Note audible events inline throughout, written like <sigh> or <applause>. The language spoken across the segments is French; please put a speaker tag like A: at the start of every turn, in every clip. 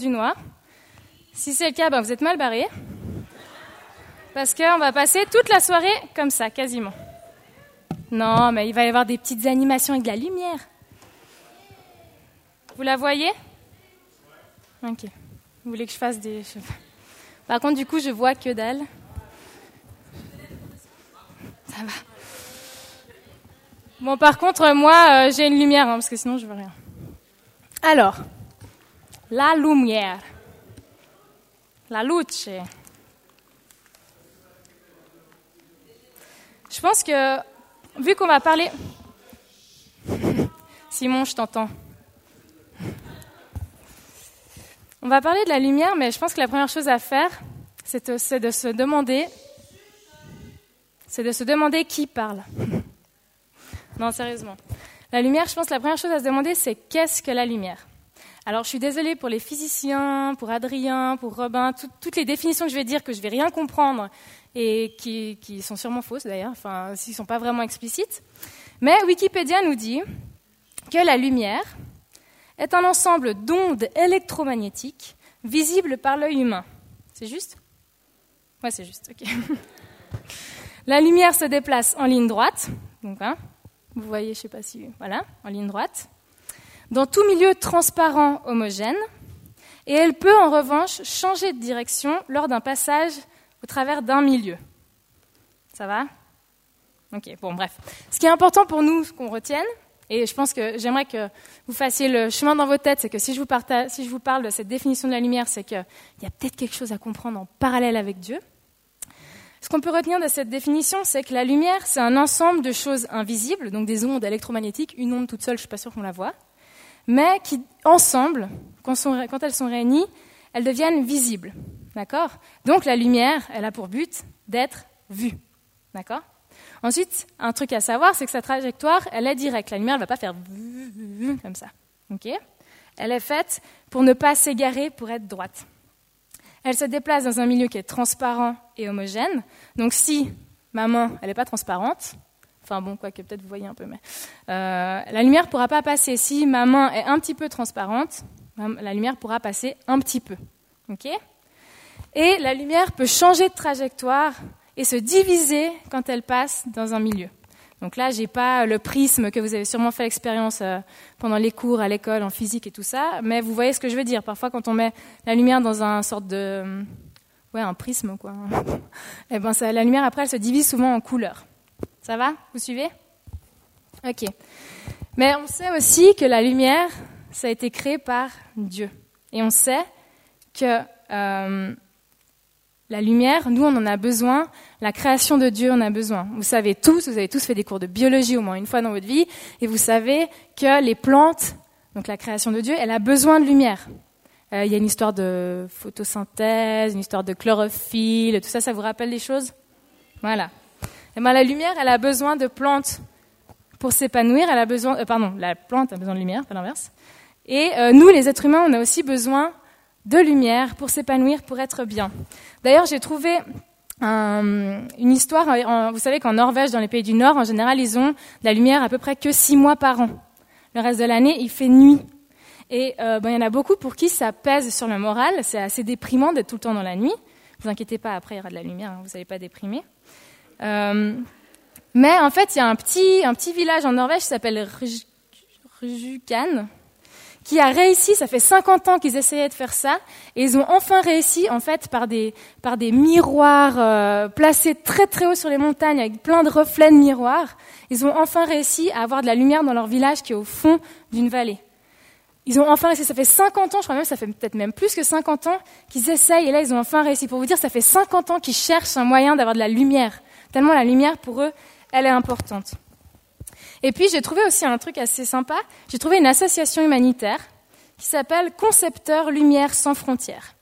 A: du noir. Si c'est le cas, ben vous êtes mal barré. Parce qu'on va passer toute la soirée comme ça, quasiment. Non, mais il va y avoir des petites animations avec de la lumière. Vous la voyez? Ok. Vous voulez que je fasse des... Par contre, du coup, je vois que dalle. Ça va. Bon, par contre, moi, euh, j'ai une lumière, hein, parce que sinon, je vois rien. Alors, la lumière. La luce. Je pense que, vu qu'on va parler. <laughs> Simon, je t'entends. On va parler de la lumière, mais je pense que la première chose à faire, c'est de, se demander. C'est de se demander qui parle. <laughs> Non, sérieusement. La lumière, je pense que la première chose à se demander, c'est qu'est-ce que la lumière? Alors, je suis désolée pour les physiciens, pour Adrien, pour Robin, toutes les définitions que je vais dire que je vais rien comprendre et qui, sont sûrement fausses d'ailleurs, enfin, s'ils ne sont pas vraiment explicites. Mais Wikipédia nous dit que la lumière est un ensemble d'ondes électromagnétiques visibles par l'œil humain. C'est juste? Ouais, c'est juste, ok. <laughs> la lumière se déplace en ligne droite, donc, hein, vous voyez, je ne sais pas si, voilà, en ligne droite dans tout milieu transparent homogène, et elle peut en revanche changer de direction lors d'un passage au travers d'un milieu. Ça va? Ok, bon, bref. Ce qui est important pour nous, ce qu'on retienne, et je pense que j'aimerais que vous fassiez le chemin dans vos têtes, c'est que si je, vous si je vous parle de cette définition de la lumière, c'est qu'il y a peut-être quelque chose à comprendre en parallèle avec Dieu. Ce qu'on peut retenir de cette définition, c'est que la lumière, c'est un ensemble de choses invisibles, donc des ondes électromagnétiques. Une onde toute seule, je ne suis pas sûre qu'on la voit mais qui, ensemble, quand, elles sont réunies, elles deviennent visibles. D'accord? Donc la lumière, elle a pour but d'être vue. D'accord? Ensuite, un truc à savoir, c'est que sa trajectoire, elle est directe. La lumière ne va pas faire <laughs> comme ça. Ok? Elle est faite pour ne pas s'égarer, pour être droite. Elle se déplace dans un milieu qui est transparent et homogène. Donc si ma main, elle n'est pas transparente, Enfin bon, quoi que peut-être vous voyez un peu, mais euh, la lumière ne pourra pas passer. Si ma main est un petit peu transparente, la lumière pourra passer un petit peu. Et la lumière peut changer de trajectoire et se diviser quand elle passe dans un milieu. Donc là, j'ai pas le prisme que vous avez sûrement fait l'expérience euh, pendant les cours à l'école en physique et tout ça, mais vous voyez ce que je veux dire. Parfois, quand on met la lumière dans un sorte de ouais, un prisme quoi. <laughs> eh ben la lumière après, elle se divise souvent en couleurs. Ça va? Vous suivez? Ok. Mais on sait aussi que la lumière, ça a été créé par Dieu. Et on sait que euh, la lumière, nous, on en a besoin. La création de Dieu, on a besoin. Vous savez tous, vous avez tous fait des cours de biologie au moins une fois dans votre vie, et vous savez que les plantes, donc la création de Dieu, elle a besoin de lumière. Euh, il y a une histoire de photosynthèse, une histoire de chlorophylle, tout ça, ça vous rappelle des choses? Voilà. Eh ben, la lumière, elle a besoin de plantes pour s'épanouir. Elle a besoin, euh, pardon, la plante a besoin de lumière, pas l'inverse. Et euh, nous, les êtres humains, on a aussi besoin de lumière pour s'épanouir, pour être bien. D'ailleurs, j'ai trouvé une histoire. vous savez qu'en Norvège, dans les pays du Nord, en général, ils ont de la lumière à peu près que six mois par an. Le reste de l'année, il fait nuit. Et euh, il y en a beaucoup pour qui ça pèse sur le moral. C'est assez déprimant d'être tout le temps dans la nuit. Ne vous inquiétez pas, après il y aura de la lumière, hein, vous n'allez pas déprimer. Euh, mais en fait, il y a un petit, village en Norvège qui s'appelle Rjukan, qui a réussi, ça fait 50 ans qu'ils essayaient de faire ça, et ils ont enfin réussi, en fait, par des, par des miroirs euh, placés très très haut sur les montagnes, avec plein de reflets de miroirs, ils ont enfin réussi à avoir de la lumière dans leur village qui est au fond d'une vallée. Ils ont enfin réussi, ça fait 50 ans, je crois même, ça fait peut-être même plus que 50 ans qu'ils essayent, et là ils ont enfin réussi. Pour vous dire, ça fait 50 ans qu'ils cherchent un moyen d'avoir de la lumière tellement la lumière pour eux, elle est importante. Et puis j'ai trouvé aussi un truc assez sympa, j'ai trouvé une association humanitaire qui s'appelle Concepteurs Lumière sans frontières.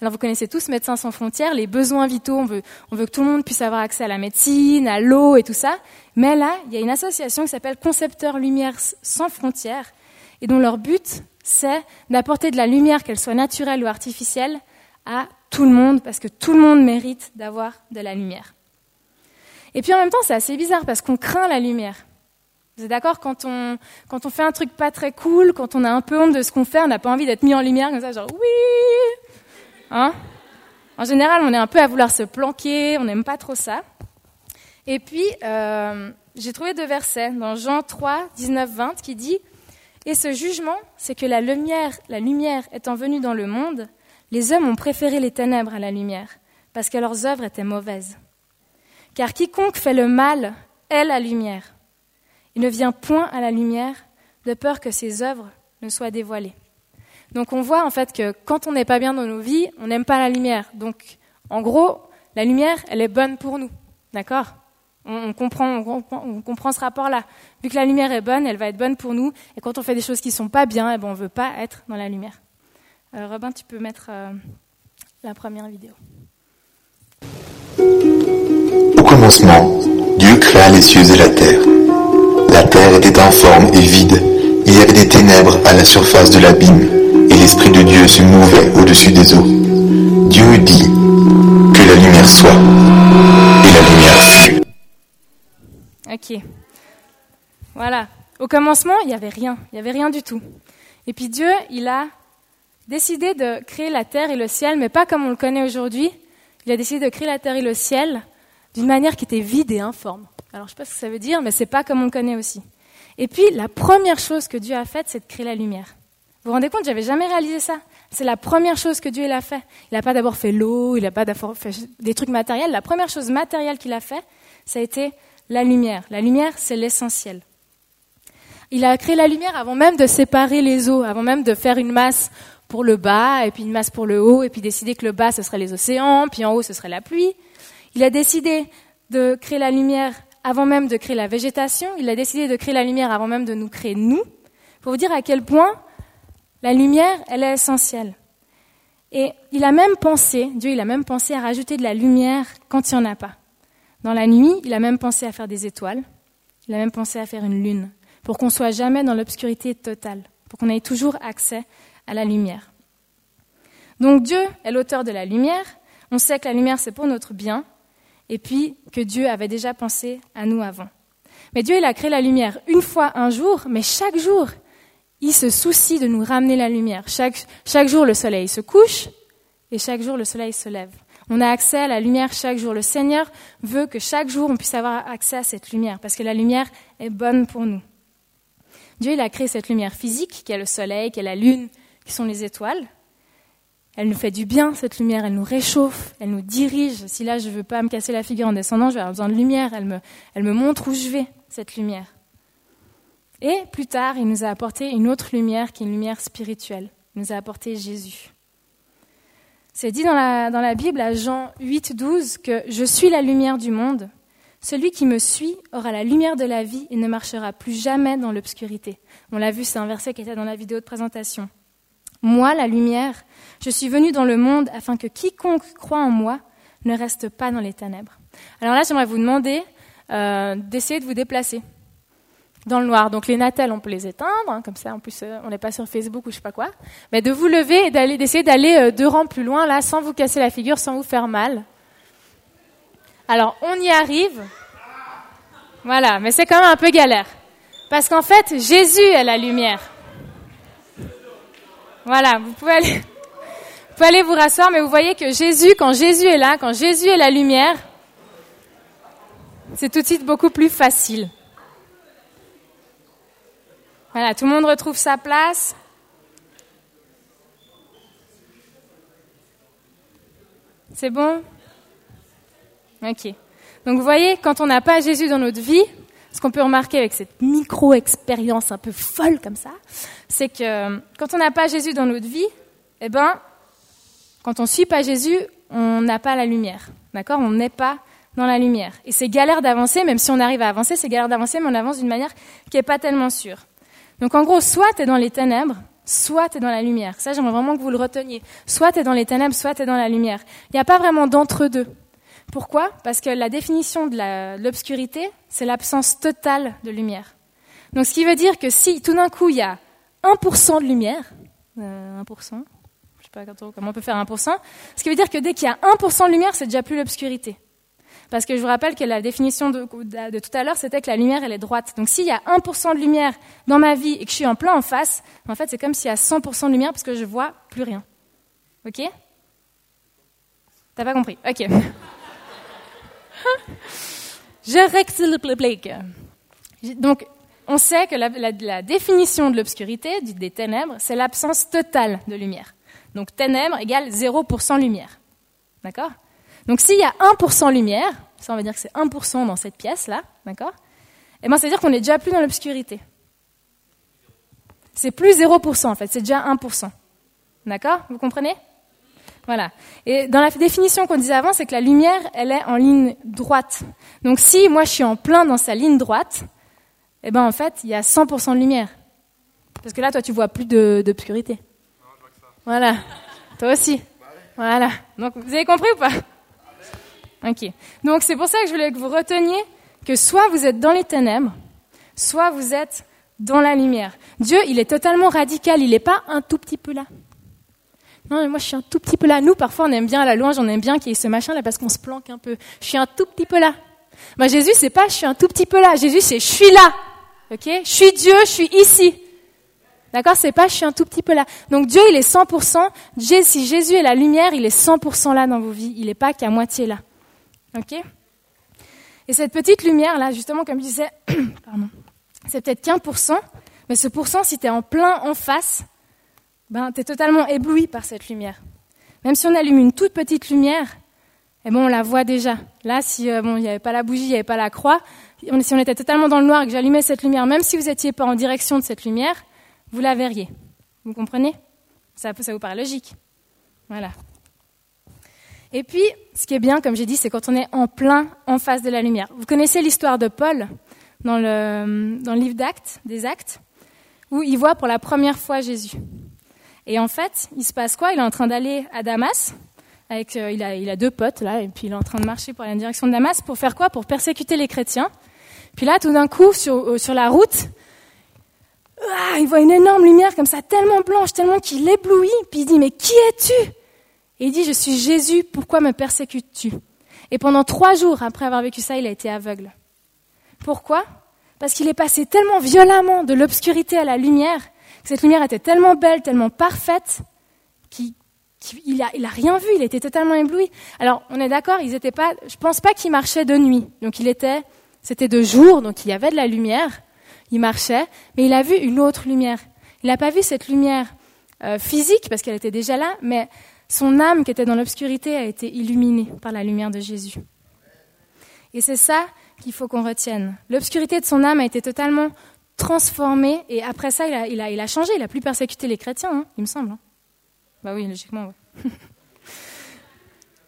A: Alors vous connaissez tous Médecins sans frontières, les besoins vitaux, on veut, on veut que tout le monde puisse avoir accès à la médecine, à l'eau et tout ça. Mais là, il y a une association qui s'appelle Concepteurs Lumière sans frontières et dont leur but, c'est d'apporter de la lumière, qu'elle soit naturelle ou artificielle, à tout le monde, parce que tout le monde mérite d'avoir de la lumière. Et puis en même temps, c'est assez bizarre parce qu'on craint la lumière. Vous êtes d'accord quand on, quand on fait un truc pas très cool, quand on a un peu honte de ce qu'on fait, on n'a pas envie d'être mis en lumière comme ça, genre oui hein? En général, on est un peu à vouloir se planquer, on n'aime pas trop ça. Et puis, euh, j'ai trouvé deux versets dans Jean 3, 19, 20 qui dit Et ce jugement, c'est que la lumière, la lumière étant venue dans le monde, les hommes ont préféré les ténèbres à la lumière, parce que leurs œuvres étaient mauvaises. Car quiconque fait le mal est la lumière. Il ne vient point à la lumière de peur que ses œuvres ne soient dévoilées. Donc on voit en fait que quand on n'est pas bien dans nos vies, on n'aime pas la lumière. Donc en gros, la lumière, elle est bonne pour nous. D'accord? On, comprend, ce rapport-là. Vu que la lumière est bonne, elle va être bonne pour nous. Et quand on fait des choses qui ne sont pas bien, eh ben, on ne veut pas être dans la lumière. Euh, Robin, tu peux mettre euh, la première vidéo.
B: Au commencement, Dieu créa les cieux et la terre. La terre était informe et vide. Il y avait des ténèbres à la surface de l'abîme, et l'Esprit de Dieu se mouvait au-dessus des eaux. Dieu dit que la lumière soit, et la lumière fut.
A: Ok. Voilà. Au commencement, il n'y avait rien. Il n'y avait rien du tout. Et puis Dieu, il a décidé de créer la terre et le ciel, mais pas comme on le connaît aujourd'hui. Il a décidé de créer la terre et le ciel d'une manière qui était vide et informe. Alors je ne sais pas ce que ça veut dire, mais c'est pas comme on le connaît aussi. Et puis la première chose que Dieu a faite, c'est de créer la lumière. Vous vous rendez compte, j'avais jamais réalisé ça. C'est la première chose que Dieu a fait. Il n'a pas d'abord fait l'eau, il n'a pas d'abord fait des trucs matériels. La première chose matérielle qu'il a fait, ça a été la lumière. La lumière, c'est l'essentiel. Il a créé la lumière avant même de séparer les eaux, avant même de faire une masse pour le bas, et puis une masse pour le haut, et puis décider que le bas, ce serait les océans, puis en haut, ce serait la pluie. Il a décidé de créer la lumière avant même de créer la végétation. Il a décidé de créer la lumière avant même de nous créer nous. Pour vous dire à quel point la lumière, elle est essentielle. Et il a même pensé, Dieu, il a même pensé à rajouter de la lumière quand il n'y en a pas. Dans la nuit, il a même pensé à faire des étoiles. Il a même pensé à faire une lune, pour qu'on soit jamais dans l'obscurité totale, pour qu'on ait toujours accès à la lumière. Donc Dieu est l'auteur de la lumière. On sait que la lumière, c'est pour notre bien, et puis que Dieu avait déjà pensé à nous avant. Mais Dieu, il a créé la lumière une fois un jour, mais chaque jour, il se soucie de nous ramener la lumière. Chaque, jour, le soleil se couche, et chaque jour, le soleil se lève. On a accès à la lumière chaque jour. Le Seigneur veut que chaque jour on puisse avoir accès à cette lumière, parce que la lumière est bonne pour nous. Dieu il a créé cette lumière physique, qui est le soleil, qui est la lune, qui sont les étoiles. Elle nous fait du bien, cette lumière, elle nous réchauffe, elle nous dirige. Si là je ne veux pas me casser la figure en descendant, je vais avoir besoin de lumière, elle me, montre où je vais, cette lumière. Et plus tard, il nous a apporté une autre lumière qui est une lumière spirituelle. Il nous a apporté Jésus. C'est dit dans la, dans la Bible à Jean 8, 12 que je suis la lumière du monde. Celui qui me suit aura la lumière de la vie et ne marchera plus jamais dans l'obscurité. On l'a vu, c'est un verset qui était dans la vidéo de présentation. Moi, la lumière, je suis venu dans le monde afin que quiconque croit en moi ne reste pas dans les ténèbres. Alors là, j'aimerais vous demander euh, d'essayer de vous déplacer dans le noir. Donc les natels, on peut les éteindre, hein, comme ça en plus euh, on n'est pas sur Facebook ou je sais pas quoi. Mais de vous lever et d'aller, d'essayer d'aller euh, deux rangs plus loin, là, sans vous casser la figure, sans vous faire mal. Alors on y arrive. Voilà, mais c'est quand même un peu galère. Parce qu'en fait, Jésus est la lumière. Voilà, <laughs> vous pouvez aller, vous rasseoir, mais vous voyez que Jésus, quand Jésus est là, quand Jésus est la lumière, c'est tout de suite beaucoup plus facile. Voilà, tout le monde retrouve sa place. C'est bon? Ok. Donc vous voyez, quand on n'a pas Jésus dans notre vie, ce qu'on peut remarquer avec cette micro-expérience un peu folle comme ça, c'est que quand on n'a pas Jésus dans notre vie, eh ben, quand on ne suit pas Jésus, on n'a pas la lumière. D'accord? On n'est pas dans la lumière. Et c'est galère d'avancer, même si on arrive à avancer, c'est galère d'avancer, mais on avance d'une manière qui n'est pas tellement sûre. Donc en gros, soit tu es dans les ténèbres, soit tu es dans la lumière. Ça, j'aimerais vraiment que vous le reteniez. Soit tu es dans les ténèbres, soit tu es dans la lumière. Il n'y a pas vraiment d'entre-deux. Pourquoi? Parce que la définition de l'obscurité, c'est l'absence totale de lumière. Donc ce qui veut dire que si tout d'un coup il y a 1% de lumière, 1%, euh, je sais pas comment on peut faire 1%, ce qui veut dire que dès qu'il y a 1% de lumière, c'est déjà plus l'obscurité. Parce que je vous rappelle que la définition de, de tout à l'heure, c'était que la lumière, elle est droite. Donc s'il y a 1% de lumière dans ma vie et que je suis en plein en face, en fait, c'est comme s'il y a 100% de lumière parce que je vois plus rien. Ok? T'as pas compris? Ok. Je. Donc, on sait que la, la définition de l'obscurité, des ténèbres, c'est l'absence totale de lumière. Donc ténèbres égale 0% lumière. D'accord? Donc s'il y a 1% lumière, ça on va dire que c'est 1% dans cette pièce-là, d'accord? Eh bien ça veut dire qu'on n'est déjà plus dans l'obscurité. C'est plus 0% en fait, c'est déjà 1%. D'accord? Vous comprenez? Voilà. Et dans la définition qu'on disait avant, c'est que la lumière, elle est en ligne droite. Donc si moi je suis en plein dans sa ligne droite, eh ben en fait, il y a 100% de lumière. Parce que là, toi, tu vois plus d'obscurité. Voilà. Toi aussi. Voilà. Donc, vous avez compris ou pas? Ok. Donc, c'est pour ça que je voulais que vous reteniez que soit vous êtes dans les ténèbres, soit vous êtes dans la lumière. Dieu, il est totalement radical. Il n'est pas un tout petit peu là. Non, mais moi, je suis un tout petit peu là. Nous, parfois, on aime bien la louange, on aime bien qu'il y ait ce machin là parce qu'on se planque un peu. Je suis un tout petit peu là. Moi, Jésus, c'est pas je suis un tout petit peu là. Jésus, c'est je suis là. Ok? Je suis Dieu, je suis ici. D'accord? C'est pas je suis un tout petit peu là. Donc Dieu, il est 100%. Dieu, si Jésus est la lumière, il est 100% là dans vos vies. Il n'est pas qu'à moitié là. Ok? Et cette petite lumière là, justement, comme je disais, <clears throat> pardon, c'est peut-être qu'un pour cent, mais ce pourcent, si tu es en plein en face, ben, tu es totalement ébloui par cette lumière. Même si on allume une toute petite lumière, eh bon, on la voit déjà. Là, si euh, bon, il n'y avait pas la bougie, il n'y avait pas la croix, si on était totalement dans le noir et que j'allumais cette lumière, même si vous n'étiez pas en direction de cette lumière, vous la verriez. Vous comprenez? Ça, ça vous paraît logique. Voilà. Et puis, ce qui est bien, comme j'ai dit, c'est quand on est en plein en face de la lumière. Vous connaissez l'histoire de Paul dans le, dans le livre d'Actes, des Actes, où il voit pour la première fois Jésus. Et en fait, il se passe quoi? Il est en train d'aller à Damas. Avec, euh, il, a, deux potes là, et puis il est en train de marcher pour aller en direction de Damas. Pour faire quoi? Pour persécuter les chrétiens. Puis là, tout d'un coup, sur, euh, sur la route, ah, il voit une énorme lumière comme ça, tellement blanche, tellement qu'il éblouit, puis il dit, mais qui es-tu? Et il dit, je suis Jésus, pourquoi me persécutes-tu? Et pendant trois jours après avoir vécu ça, il a été aveugle. Pourquoi? Parce qu'il est passé tellement violemment de l'obscurité à la lumière, cette lumière était tellement belle, tellement parfaite, qu'il n'a a, rien vu, il était totalement ébloui. Alors, on est d'accord, ils étaient pas, je pense pas qu'il marchait de nuit. Donc, il était, c'était de jour, donc il y avait de la lumière il marchait, mais il a vu une autre lumière. Il n'a pas vu cette lumière euh, physique, parce qu'elle était déjà là, mais son âme qui était dans l'obscurité a été illuminée par la lumière de Jésus. Et c'est ça qu'il faut qu'on retienne. L'obscurité de son âme a été totalement transformée, et après ça, il a, il a, il a changé, il a plus persécuté les chrétiens, hein, il me semble. Hein. Bah oui, logiquement. <laughs>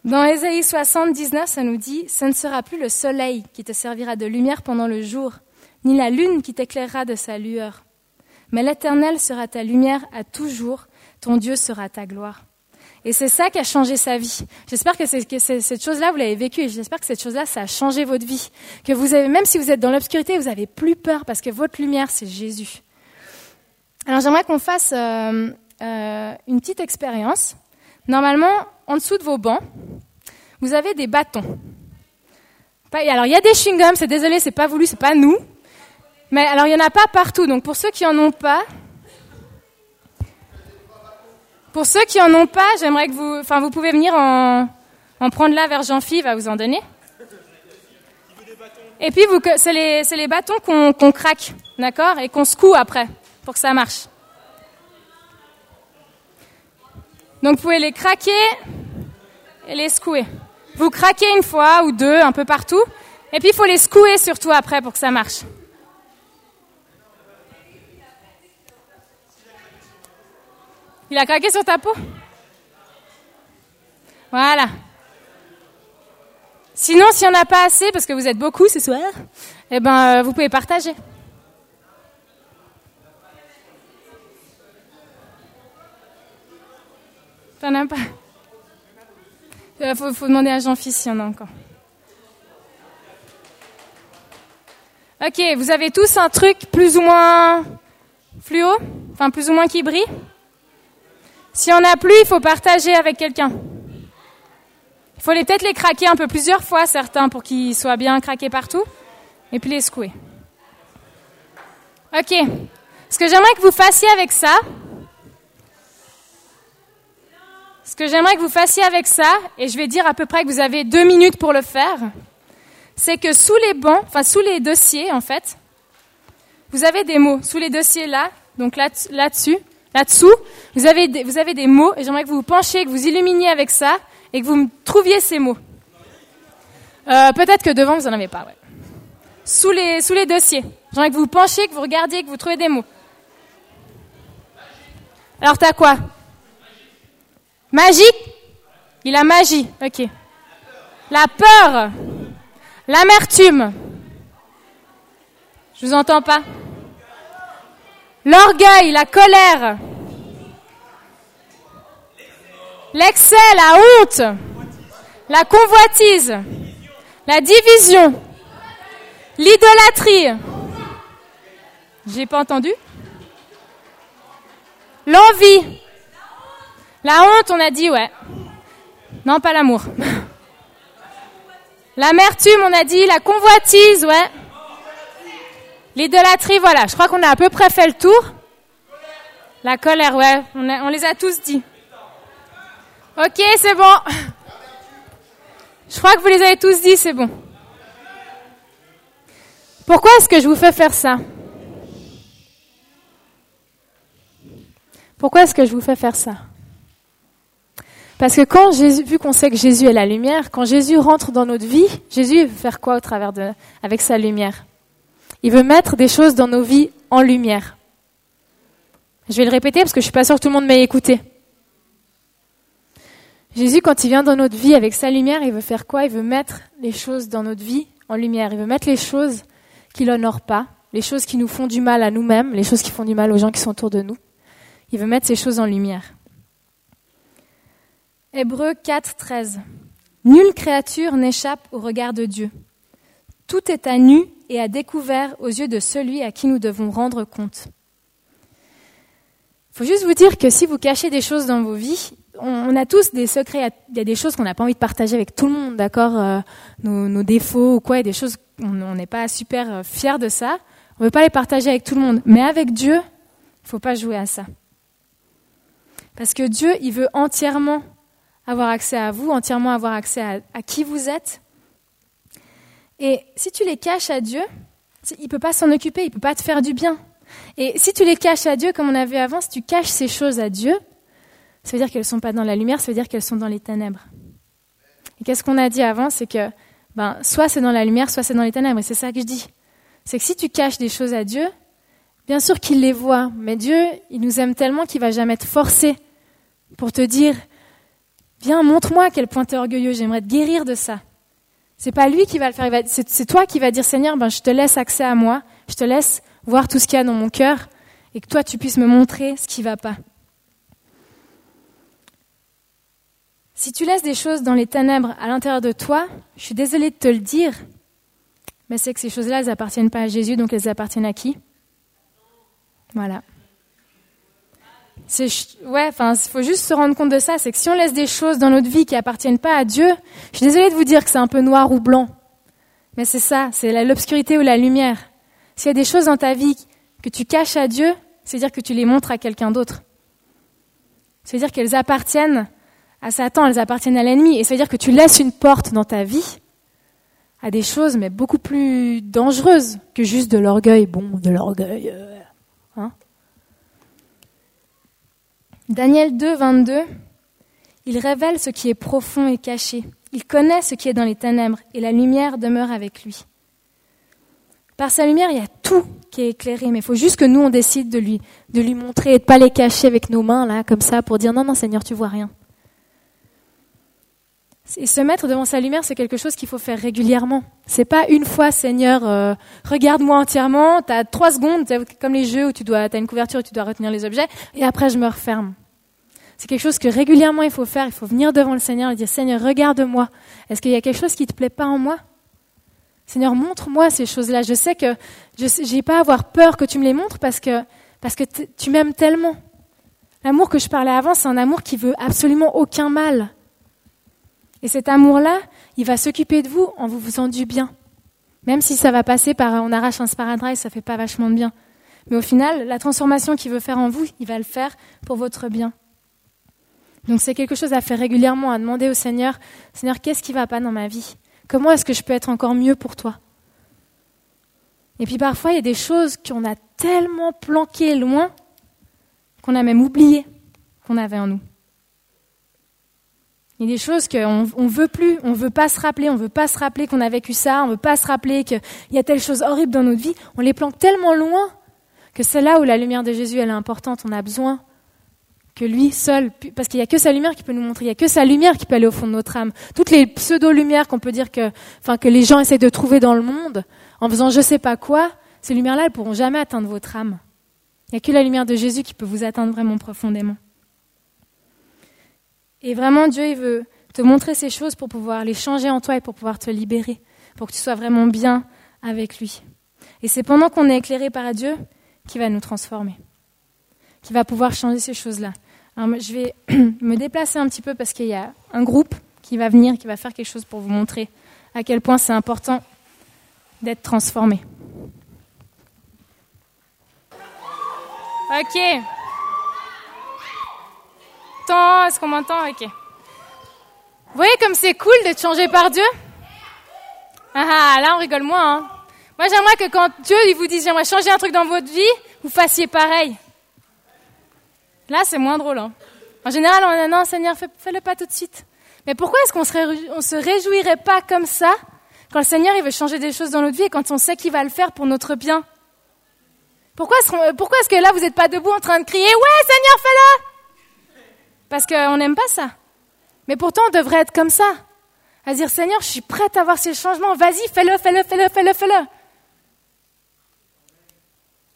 A: Dans Ésaïe 79, ça nous dit, ce ne sera plus le soleil qui te servira de lumière pendant le jour, ni la lune qui t'éclairera de sa lueur. Mais l'Éternel sera ta lumière à toujours, ton Dieu sera ta gloire. Et c'est ça qui a changé sa vie. J'espère que, cette chose-là, vous l'avez vécue, et j'espère que cette chose-là, ça a changé votre vie. Que vous avez, même si vous êtes dans l'obscurité, vous n'avez plus peur, parce que votre lumière, c'est Jésus. Alors j'aimerais qu'on fasse euh, euh, une petite expérience. Normalement, en dessous de vos bancs, vous avez des bâtons. Alors il y a des chewing-gums, c'est désolé, c'est pas voulu, c'est pas nous. Mais alors, il n'y en a pas partout. Donc, pour ceux qui n'en ont pas, pour ceux qui en ont pas, j'aimerais que vous, enfin, vous pouvez venir en, en prendre là vers Jean-Phi, va vous en donner. Et puis, c'est les, les, bâtons qu'on craque, d'accord, et qu'on secoue après, pour que ça marche. Donc, vous pouvez les craquer et les secouer. Vous craquez une fois ou deux, un peu partout, et puis il faut les secouer surtout après pour que ça marche. Il a craqué sur ta peau Voilà. Sinon, s'il n'y en a pas assez, parce que vous êtes beaucoup ce soir, eh ben, euh, vous pouvez partager. T'en as pas? Il euh, faut, faut, demander à Jean-Fils s'il y en a encore. Ok, vous avez tous un truc plus ou moins fluo? Enfin, plus ou moins qui brille? Si on a plus, il faut partager avec quelqu'un. Il faut peut-être les craquer un peu plusieurs fois, certains, pour qu'ils soient bien craqués partout, et puis les secouer. Ok. Ce que j'aimerais que vous fassiez avec ça, ce que j'aimerais que vous fassiez avec ça, et je vais dire à peu près que vous avez deux minutes pour le faire, c'est que sous les bancs, enfin sous les dossiers en fait, vous avez des mots. Sous les dossiers là, donc là-dessus, là-dessous, vous avez, des, vous avez des mots, et j'aimerais que vous vous penchiez, que vous illuminiez avec ça, et que vous me trouviez ces mots. Euh, peut-être que devant, vous n'en avez pas, ouais. Sous les, sous les dossiers. J'aimerais que vous vous penchiez, que vous regardiez, que vous trouviez des mots. Alors, t'as quoi? Magique? Il a magie, ok. La peur? L'amertume? Je vous entends pas? L'orgueil, la colère. L'excès, la honte. La convoitise. La division. L'idolâtrie. J'ai pas entendu? L'envie. La honte, on a dit, ouais. Non, pas l'amour. <laughs> L'amertume, on a dit. La convoitise, ouais. L'idolâtrie, voilà. Je crois qu'on a à peu près fait le tour. La colère, ouais. On, les a tous dit. Ok, c'est bon. Je crois que vous les avez tous dit, c'est bon. Pourquoi est-ce que je vous fais faire ça? Pourquoi est-ce que je vous fais faire ça? Parce que quand Jésus, vu qu'on sait que Jésus est la lumière, quand Jésus rentre dans notre vie, Jésus veut faire quoi au travers de, avec sa lumière? Il veut mettre des choses dans nos vies en lumière. Je vais le répéter parce que je suis pas sûre que tout le monde m'ait écouté. Jésus, quand il vient dans notre vie avec sa lumière, il veut faire quoi? Il veut mettre les choses dans notre vie en lumière. Il veut mettre les choses qui l'honorent pas, les choses qui nous font du mal à nous-mêmes, les choses qui font du mal aux gens qui sont autour de nous. Il veut mettre ces choses en lumière. Hébreu 4, 13. Nulle créature n'échappe au regard de Dieu. Tout est à nu et à découvert aux yeux de celui à qui nous devons rendre compte. Il faut juste vous dire que si vous cachez des choses dans vos vies, on, a tous des secrets. Il y a des choses qu'on n'a pas envie de partager avec tout le monde, d'accord euh, nos, défauts ou quoi, a des choses on n'est pas super euh, fier de ça. On ne veut pas les partager avec tout le monde. Mais avec Dieu, il ne faut pas jouer à ça. Parce que Dieu, il veut entièrement avoir accès à vous, entièrement avoir accès à qui vous êtes. Et si tu les caches à Dieu, il ne peut pas s'en occuper, il ne peut pas te faire du bien. Et si tu les caches à Dieu, comme on a vu avant, si tu caches ces choses à Dieu, ça veut dire qu'elles ne sont pas dans la lumière, ça veut dire qu'elles sont dans les ténèbres. Et qu'est-ce qu'on a dit avant C'est que ben, soit c'est dans la lumière, soit c'est dans les ténèbres. Et c'est ça que je dis. C'est que si tu caches des choses à Dieu, bien sûr qu'il les voit, mais Dieu, il nous aime tellement qu'il va jamais te forcer pour te dire, viens, montre-moi quel point tu orgueilleux, j'aimerais te guérir de ça. C'est pas lui qui va le faire, c'est toi qui va dire, Seigneur, ben, je te laisse accès à moi, je te laisse voir tout ce qu'il y a dans mon cœur, et que toi, tu puisses me montrer ce qui va pas. Si tu laisses des choses dans les ténèbres à l'intérieur de toi, je suis désolée de te le dire, mais c'est que ces choses-là, elles n'appartiennent pas à Jésus, donc elles appartiennent à qui? Voilà. Ouais, enfin, il faut juste se rendre compte de ça, c'est que si on laisse des choses dans notre vie qui appartiennent pas à Dieu, je suis désolée de vous dire que c'est un peu noir ou blanc, mais c'est ça, c'est l'obscurité ou la lumière. S'il y a des choses dans ta vie que tu caches à Dieu, c'est-à-dire que tu les montres à quelqu'un d'autre. C'est-à-dire qu'elles appartiennent à Satan, elles appartiennent à l'ennemi. Et veut dire que tu laisses une porte dans ta vie à des choses, mais beaucoup plus dangereuses que juste de l'orgueil. Bon, de l'orgueil. Euh, hein. Daniel 2, 22. Il révèle ce qui est profond et caché. Il connaît ce qui est dans les ténèbres, et la lumière demeure avec lui. Par sa lumière, il y a tout qui est éclairé, mais il faut juste que nous, on décide de lui, de lui montrer et de pas les cacher avec nos mains, là, comme ça, pour dire non, non, Seigneur, tu vois rien. Et se mettre devant sa lumière, c'est quelque chose qu'il faut faire régulièrement. C'est pas une fois, Seigneur, euh, regarde-moi entièrement, tu as trois secondes, comme les jeux où tu dois, as une couverture et tu dois retenir les objets, et après je me referme. C'est quelque chose que régulièrement il faut faire. Il faut venir devant le Seigneur et dire Seigneur, regarde-moi. Est-ce qu'il y a quelque chose qui te plaît pas en moi? Seigneur, montre-moi ces choses-là. Je sais que je n'ai pas à avoir peur que tu me les montres parce que parce que tu m'aimes tellement. L'amour que je parlais avant, c'est un amour qui veut absolument aucun mal. Et cet amour-là, il va s'occuper de vous en vous faisant du bien. Même si ça va passer par, on arrache un sparadrap ça fait pas vachement de bien. Mais au final, la transformation qu'il veut faire en vous, il va le faire pour votre bien. Donc c'est quelque chose à faire régulièrement, à demander au Seigneur, Seigneur, qu'est-ce qui va pas dans ma vie? Comment est-ce que je peux être encore mieux pour toi? Et puis parfois, il y a des choses qu'on a tellement planquées loin qu'on a même oublié qu'on avait en nous. Il y a des choses qu'on ne veut plus, on ne veut pas se rappeler, on ne veut pas se rappeler qu'on a vécu ça, on ne veut pas se rappeler qu'il y a telle chose horrible dans notre vie. On les planque tellement loin que c'est là où la lumière de Jésus elle est importante. On a besoin que lui seul, parce qu'il n'y a que sa lumière qui peut nous montrer, il n'y a que sa lumière qui peut aller au fond de notre âme. Toutes les pseudo-lumières qu'on peut dire que, que les gens essaient de trouver dans le monde, en faisant je sais pas quoi, ces lumières-là, elles pourront jamais atteindre votre âme. Il n'y a que la lumière de Jésus qui peut vous atteindre vraiment profondément. Et vraiment, Dieu, il veut te montrer ces choses pour pouvoir les changer en toi et pour pouvoir te libérer, pour que tu sois vraiment bien avec lui. Et c'est pendant qu'on est éclairé par Dieu qu'il va nous transformer, qu'il va pouvoir changer ces choses-là. Alors, je vais <clears throat> me déplacer un petit peu parce qu'il y a un groupe qui va venir, qui va faire quelque chose pour vous montrer à quel point c'est important d'être transformé. Ok. Est-ce qu'on m'entend? Ok. Vous voyez comme c'est cool d'être changé par Dieu? Ah, ah là on rigole moins. Hein. Moi j'aimerais que quand Dieu il vous dise j'aimerais changer un truc dans votre vie, vous fassiez pareil. Là c'est moins drôle. Hein. En général on dit non Seigneur fais-le pas tout de suite. Mais pourquoi est-ce qu'on se, se réjouirait pas comme ça quand le Seigneur veut changer des choses dans notre vie et quand on sait qu'il va le faire pour notre bien? Pourquoi est-ce, est-ce que là, vous n'êtes pas debout en train de crier Ouais, Seigneur, fais-le Parce qu'on n'aime pas ça. Mais pourtant, on devrait être comme ça. À dire Seigneur, je suis prête à voir ces changements. Vas-y, fais-le, fais-le, fais-le, fais-le, fais-le.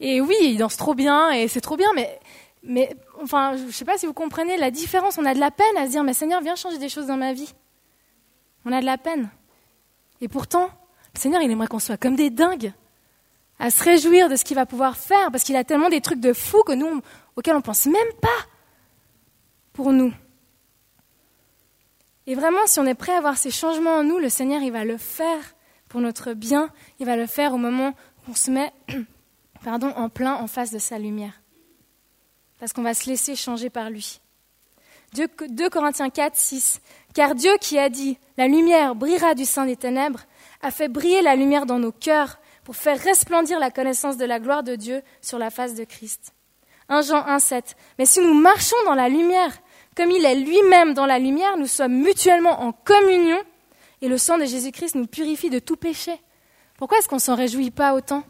A: Et oui, il danse trop bien et c'est trop bien, mais, mais enfin, je ne sais pas si vous comprenez la différence. On a de la peine à se dire Mais Seigneur, viens changer des choses dans ma vie. On a de la peine. Et pourtant, le Seigneur, il aimerait qu'on soit comme des dingues à se réjouir de ce qu'il va pouvoir faire, parce qu'il a tellement des trucs de fou que nous, auxquels on ne pense même pas pour nous. Et vraiment, si on est prêt à voir ces changements en nous, le Seigneur, il va le faire pour notre bien, il va le faire au moment où on se met <clears throat> pardon, en plein en face de sa lumière. Parce qu'on va se laisser changer par lui. 2 Corinthiens 4, 6. Car Dieu qui a dit La lumière brillera du sein des ténèbres, a fait briller la lumière dans nos cœurs pour faire resplendir la connaissance de la gloire de Dieu sur la face de Christ. 1 Jean 1, 7. Mais si nous marchons dans la lumière, comme il est lui-même dans la lumière, nous sommes mutuellement en communion et le sang de Jésus-Christ nous purifie de tout péché. Pourquoi est-ce qu'on ne s'en réjouit pas autant?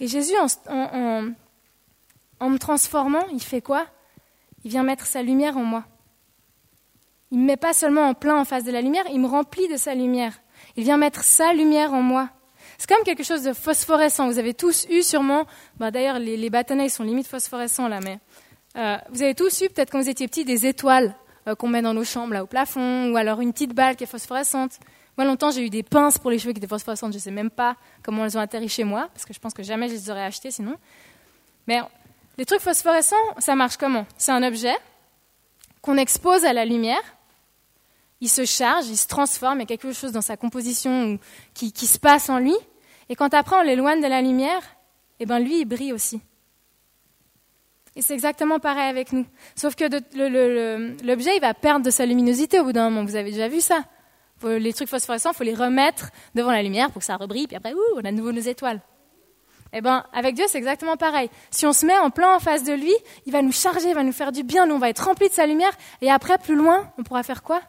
A: Et Jésus, en, me transformant, il fait quoi? Il vient mettre sa lumière en moi. Il ne me met pas seulement en plein en face de la lumière, il me remplit de sa lumière. Il vient mettre sa lumière en moi. C'est comme quelque chose de phosphorescent. Vous avez tous eu sûrement, bah d'ailleurs les, bâtonnets sont limite phosphorescents là, mais euh, vous avez tous eu peut-être quand vous étiez petits des étoiles euh, qu'on met dans nos chambres là au plafond, ou alors une petite balle qui est phosphorescente. Moi longtemps j'ai eu des pinces pour les cheveux qui étaient phosphorescentes. Je ne sais même pas comment elles ont atterri chez moi, parce que je pense que jamais je les aurais achetées sinon. Mais les trucs phosphorescents, ça marche comment? C'est un objet qu'on expose à la lumière il se charge, il se transforme, il y a quelque chose dans sa composition qui, se passe en lui. Et quand après on l'éloigne de la lumière, eh ben lui, il brille aussi. Et c'est exactement pareil avec nous. Sauf que l'objet, il va perdre de sa luminosité au bout d'un moment. Vous avez déjà vu ça? Les trucs phosphorescents, il faut les remettre devant la lumière pour que ça rebrille, puis après, ouh, on a de nouveau nos étoiles. Eh bien, avec Dieu, c'est exactement pareil. Si on se met en plein en face de lui, il va nous charger, il va nous faire du bien, nous, on va être remplis de sa lumière, et après, plus loin, on pourra faire quoi?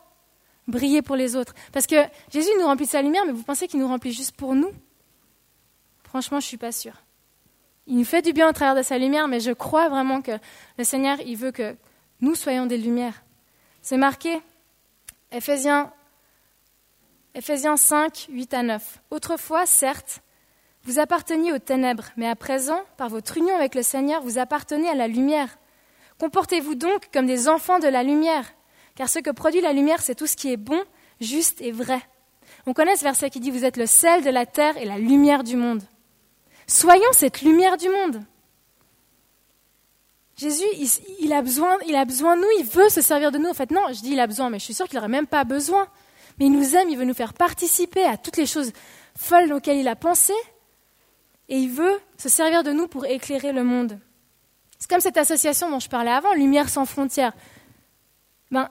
A: Briller pour les autres. Parce que Jésus nous remplit de sa lumière, mais vous pensez qu'il nous remplit juste pour nous? Franchement, je ne suis pas sûre. Il nous fait du bien au travers de sa lumière, mais je crois vraiment que le Seigneur, il veut que nous soyons des lumières. C'est marqué, Ephésiens, Ephésiens 5, 8 à 9. Autrefois, certes, vous apparteniez aux ténèbres, mais à présent, par votre union avec le Seigneur, vous appartenez à la lumière. Comportez-vous donc comme des enfants de la lumière car ce que produit la lumière, c'est tout ce qui est bon, juste et vrai. On connaît ce verset qui dit Vous êtes le sel de la terre et la lumière du monde. Soyons cette lumière du monde. Jésus, il, a besoin, il a besoin de nous, il veut se servir de nous. En fait, non, je dis il a besoin, mais je suis sûre qu'il n'aurait même pas besoin. Mais il nous aime, il veut nous faire participer à toutes les choses folles auxquelles il a pensé. Et il veut se servir de nous pour éclairer le monde. C'est comme cette association dont je parlais avant, Lumière sans frontières. Ben,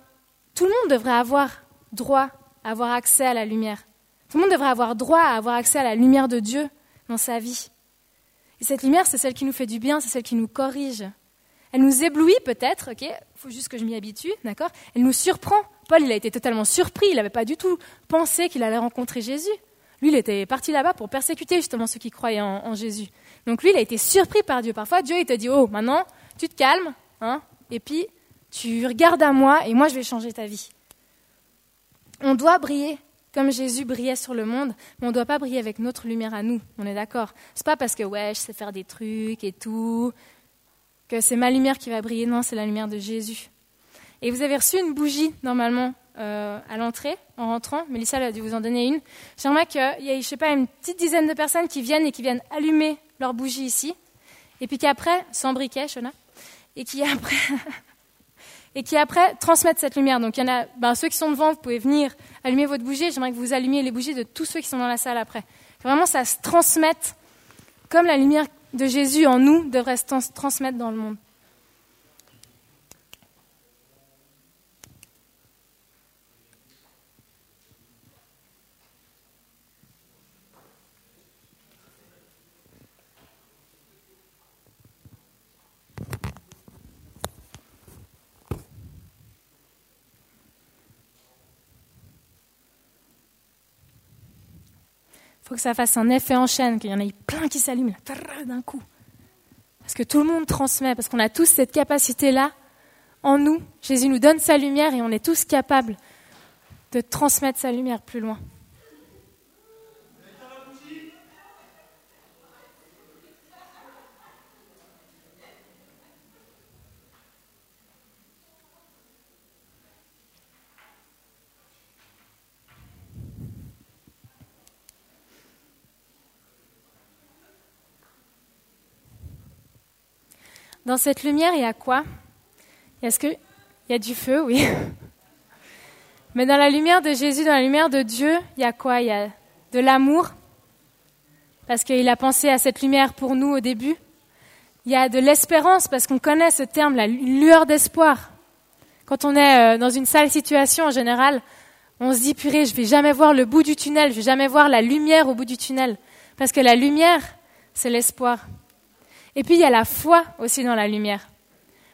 A: tout le monde devrait avoir droit à avoir accès à la lumière. Tout le monde devrait avoir droit à avoir accès à la lumière de Dieu dans sa vie. Et cette lumière, c'est celle qui nous fait du bien, c'est celle qui nous corrige. Elle nous éblouit peut-être, ok, il faut juste que je m'y habitue, d'accord? Elle nous surprend. Paul, il a été totalement surpris, il n'avait pas du tout pensé qu'il allait rencontrer Jésus. Lui, il était parti là-bas pour persécuter justement ceux qui croyaient en, Jésus. Donc lui, il a été surpris par Dieu. Parfois, Dieu, il te dit, oh, maintenant, tu te calmes, hein, et puis tu regardes à moi, et moi, je vais changer ta vie. On doit briller comme Jésus brillait sur le monde, mais on ne doit pas briller avec notre lumière à nous. On est d'accord C'est pas parce que ouais, je sais faire des trucs et tout que c'est ma lumière qui va briller. Non, c'est la lumière de Jésus. Et vous avez reçu une bougie normalement euh, à l'entrée en rentrant. Mélissa a dû vous en donner une. J'aimerais qu'il y ait, je sais pas, une petite dizaine de personnes qui viennent et qui viennent allumer leur bougie ici, et puis qu'après, sans briquet, Shona, et qui après <laughs> et qui après transmettent cette lumière. Donc il y en a, ben, ceux qui sont devant, vous pouvez venir allumer votre bougie. J'aimerais que vous allumiez les bougies de tous ceux qui sont dans la salle après. vraiment, ça se transmette comme la lumière de Jésus en nous devrait se transmettre dans le monde. Faut que ça fasse un effet en chaîne, qu'il y en ait plein qui s'allument d'un coup. Parce que tout le monde transmet, parce qu'on a tous cette capacité-là en nous. Jésus nous donne sa lumière et on est tous capables de transmettre sa lumière plus loin. Dans cette lumière, il y a quoi? Est-ce il y a du feu, oui. <laughs> Mais dans la lumière de Jésus, dans la lumière de Dieu, il y a quoi? Il y a de l'amour, parce qu'il a pensé à cette lumière pour nous au début. Il y a de l'espérance, parce qu'on connaît ce terme, la lueur d'espoir. Quand on est euh, dans une sale situation, en général, on se dit, purée, je vais jamais voir le bout du tunnel, je vais jamais voir la lumière au bout du tunnel. Parce que la lumière, c'est l'espoir. Et puis il y a la foi aussi dans la lumière.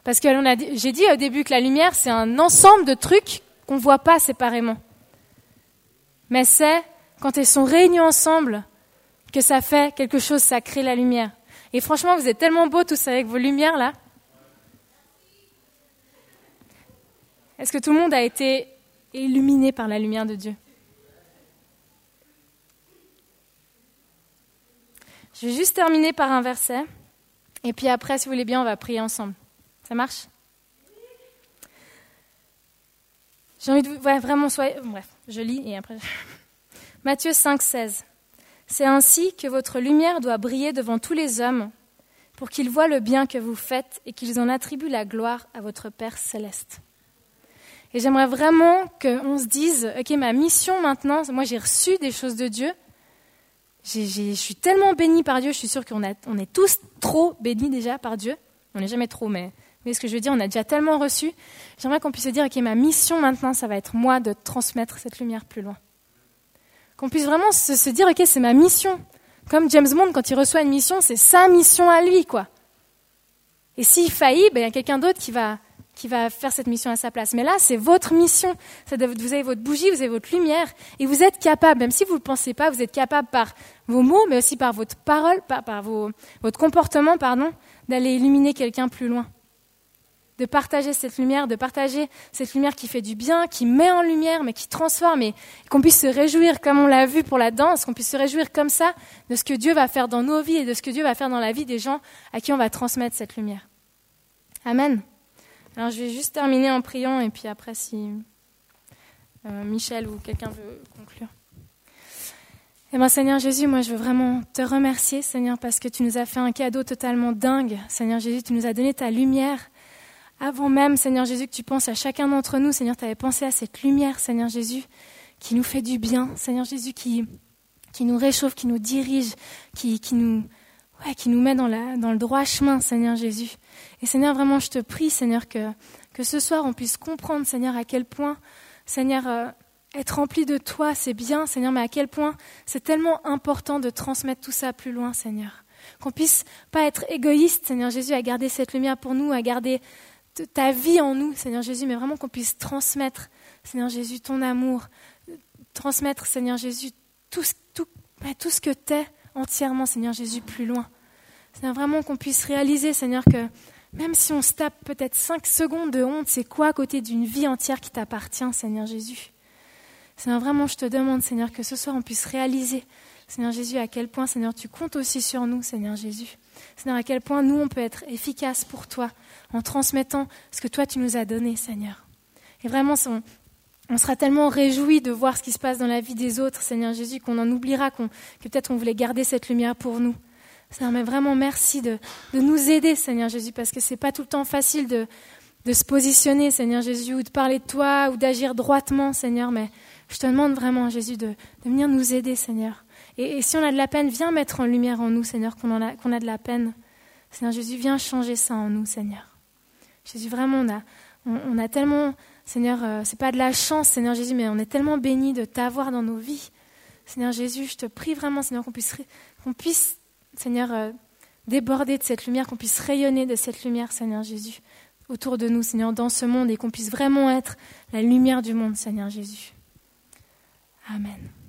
A: Parce que j'ai dit au début que la lumière, c'est un ensemble de trucs qu'on ne voit pas séparément. Mais c'est quand elles sont réunies ensemble que ça fait quelque chose, ça crée la lumière. Et franchement, vous êtes tellement beaux tous avec vos lumières là. Est-ce que tout le monde a été illuminé par la lumière de Dieu? Je vais juste terminer par un verset. Et puis après, si vous voulez bien, on va prier ensemble. Ça marche? J'ai envie de vous... Ouais, vraiment, soyez... Bref, je lis et après... <laughs> Matthieu 5, 16. C'est ainsi que votre lumière doit briller devant tous les hommes pour qu'ils voient le bien que vous faites et qu'ils en attribuent la gloire à votre Père céleste. Et j'aimerais vraiment qu'on se dise, OK, ma mission maintenant, moi j'ai reçu des choses de Dieu, je suis tellement bénie par Dieu, je suis sûre qu'on on est tous trop bénis déjà par Dieu. On n'est jamais trop, mais, mais ce que je veux dire, on a déjà tellement reçu. J'aimerais qu'on puisse se dire, ok, ma mission maintenant, ça va être moi de transmettre cette lumière plus loin. Qu'on puisse vraiment se, se dire, ok, c'est ma mission. Comme James Bond, quand il reçoit une mission, c'est sa mission à lui, quoi. Et s'il faillit, ben, il y a quelqu'un d'autre qui va, qui va faire cette mission à sa place. Mais là, c'est votre mission. Vous avez votre bougie, vous avez votre lumière, et vous êtes capable, même si vous ne le pensez pas, vous êtes capable par vos mots, mais aussi par votre parole, par, vos, votre comportement, pardon, d'aller illuminer quelqu'un plus loin. De partager cette lumière, de partager cette lumière qui fait du bien, qui met en lumière, mais qui transforme, et qu'on puisse se réjouir, comme on l'a vu pour la danse, qu'on puisse se réjouir comme ça de ce que Dieu va faire dans nos vies et de ce que Dieu va faire dans la vie des gens à qui on va transmettre cette lumière. Amen. Alors je vais juste terminer en priant et puis après si euh, Michel ou quelqu'un veut conclure. Eh bien, Seigneur Jésus, moi, je veux vraiment te remercier, Seigneur, parce que tu nous as fait un cadeau totalement dingue. Seigneur Jésus, tu nous as donné ta lumière. Avant même, Seigneur Jésus, que tu penses à chacun d'entre nous, Seigneur, tu avais pensé à cette lumière, Seigneur Jésus, qui nous fait du bien. Seigneur Jésus, qui, qui nous réchauffe, qui nous dirige, qui, qui nous, qui nous met dans, le droit chemin, Seigneur Jésus. Et Seigneur, vraiment, je te prie, Seigneur, que, que ce soir, on puisse comprendre, Seigneur, à quel point, Seigneur, euh, être rempli de toi, c'est bien, Seigneur, mais à quel point c'est tellement important de transmettre tout ça plus loin, Seigneur. Qu'on puisse pas être égoïste, Seigneur Jésus, à garder cette lumière pour nous, à garder ta vie en nous, Seigneur Jésus, mais vraiment qu'on puisse transmettre, Seigneur Jésus, ton amour, transmettre, Seigneur Jésus, tout, tout, tout ce que tu es entièrement, Seigneur Jésus, plus loin. Seigneur, vraiment qu'on puisse réaliser, Seigneur, que même si on se tape peut-être cinq secondes de honte, c'est quoi à côté d'une vie entière qui t'appartient, Seigneur Jésus? Seigneur, vraiment, je te demande, Seigneur, que ce soir on puisse réaliser, Seigneur Jésus, à quel point, Seigneur, tu comptes aussi sur nous, Seigneur Jésus. Seigneur, à quel point nous, on peut être efficaces pour toi en transmettant ce que toi, tu nous as donné, Seigneur. Et vraiment, on, on sera tellement réjouis de voir ce qui se passe dans la vie des autres, Seigneur Jésus, qu'on en oubliera, que peut-être on voulait garder cette lumière pour nous. Seigneur, mais vraiment merci de, de nous aider, Seigneur Jésus, parce que c'est pas tout le temps facile de, de se positionner, Seigneur Jésus, ou de parler de toi, ou d'agir droitement, Seigneur, mais je te demande vraiment, Jésus, de, venir nous aider, Seigneur. Et, si on a de la peine, viens mettre en lumière en nous, Seigneur, qu'on a, qu'on a de la peine. Seigneur Jésus, viens changer ça en nous, Seigneur. Jésus, vraiment, on a, on, a tellement, Seigneur, euh, c'est pas de la chance, Seigneur Jésus, mais on est tellement bénis de t'avoir dans nos vies. Seigneur Jésus, je te prie vraiment, Seigneur, qu'on puisse, qu'on puisse Seigneur, euh, déborder de cette lumière, qu'on puisse rayonner de cette lumière, Seigneur Jésus, autour de nous, Seigneur, dans ce monde, et qu'on puisse vraiment être la lumière du monde, Seigneur Jésus. Amen.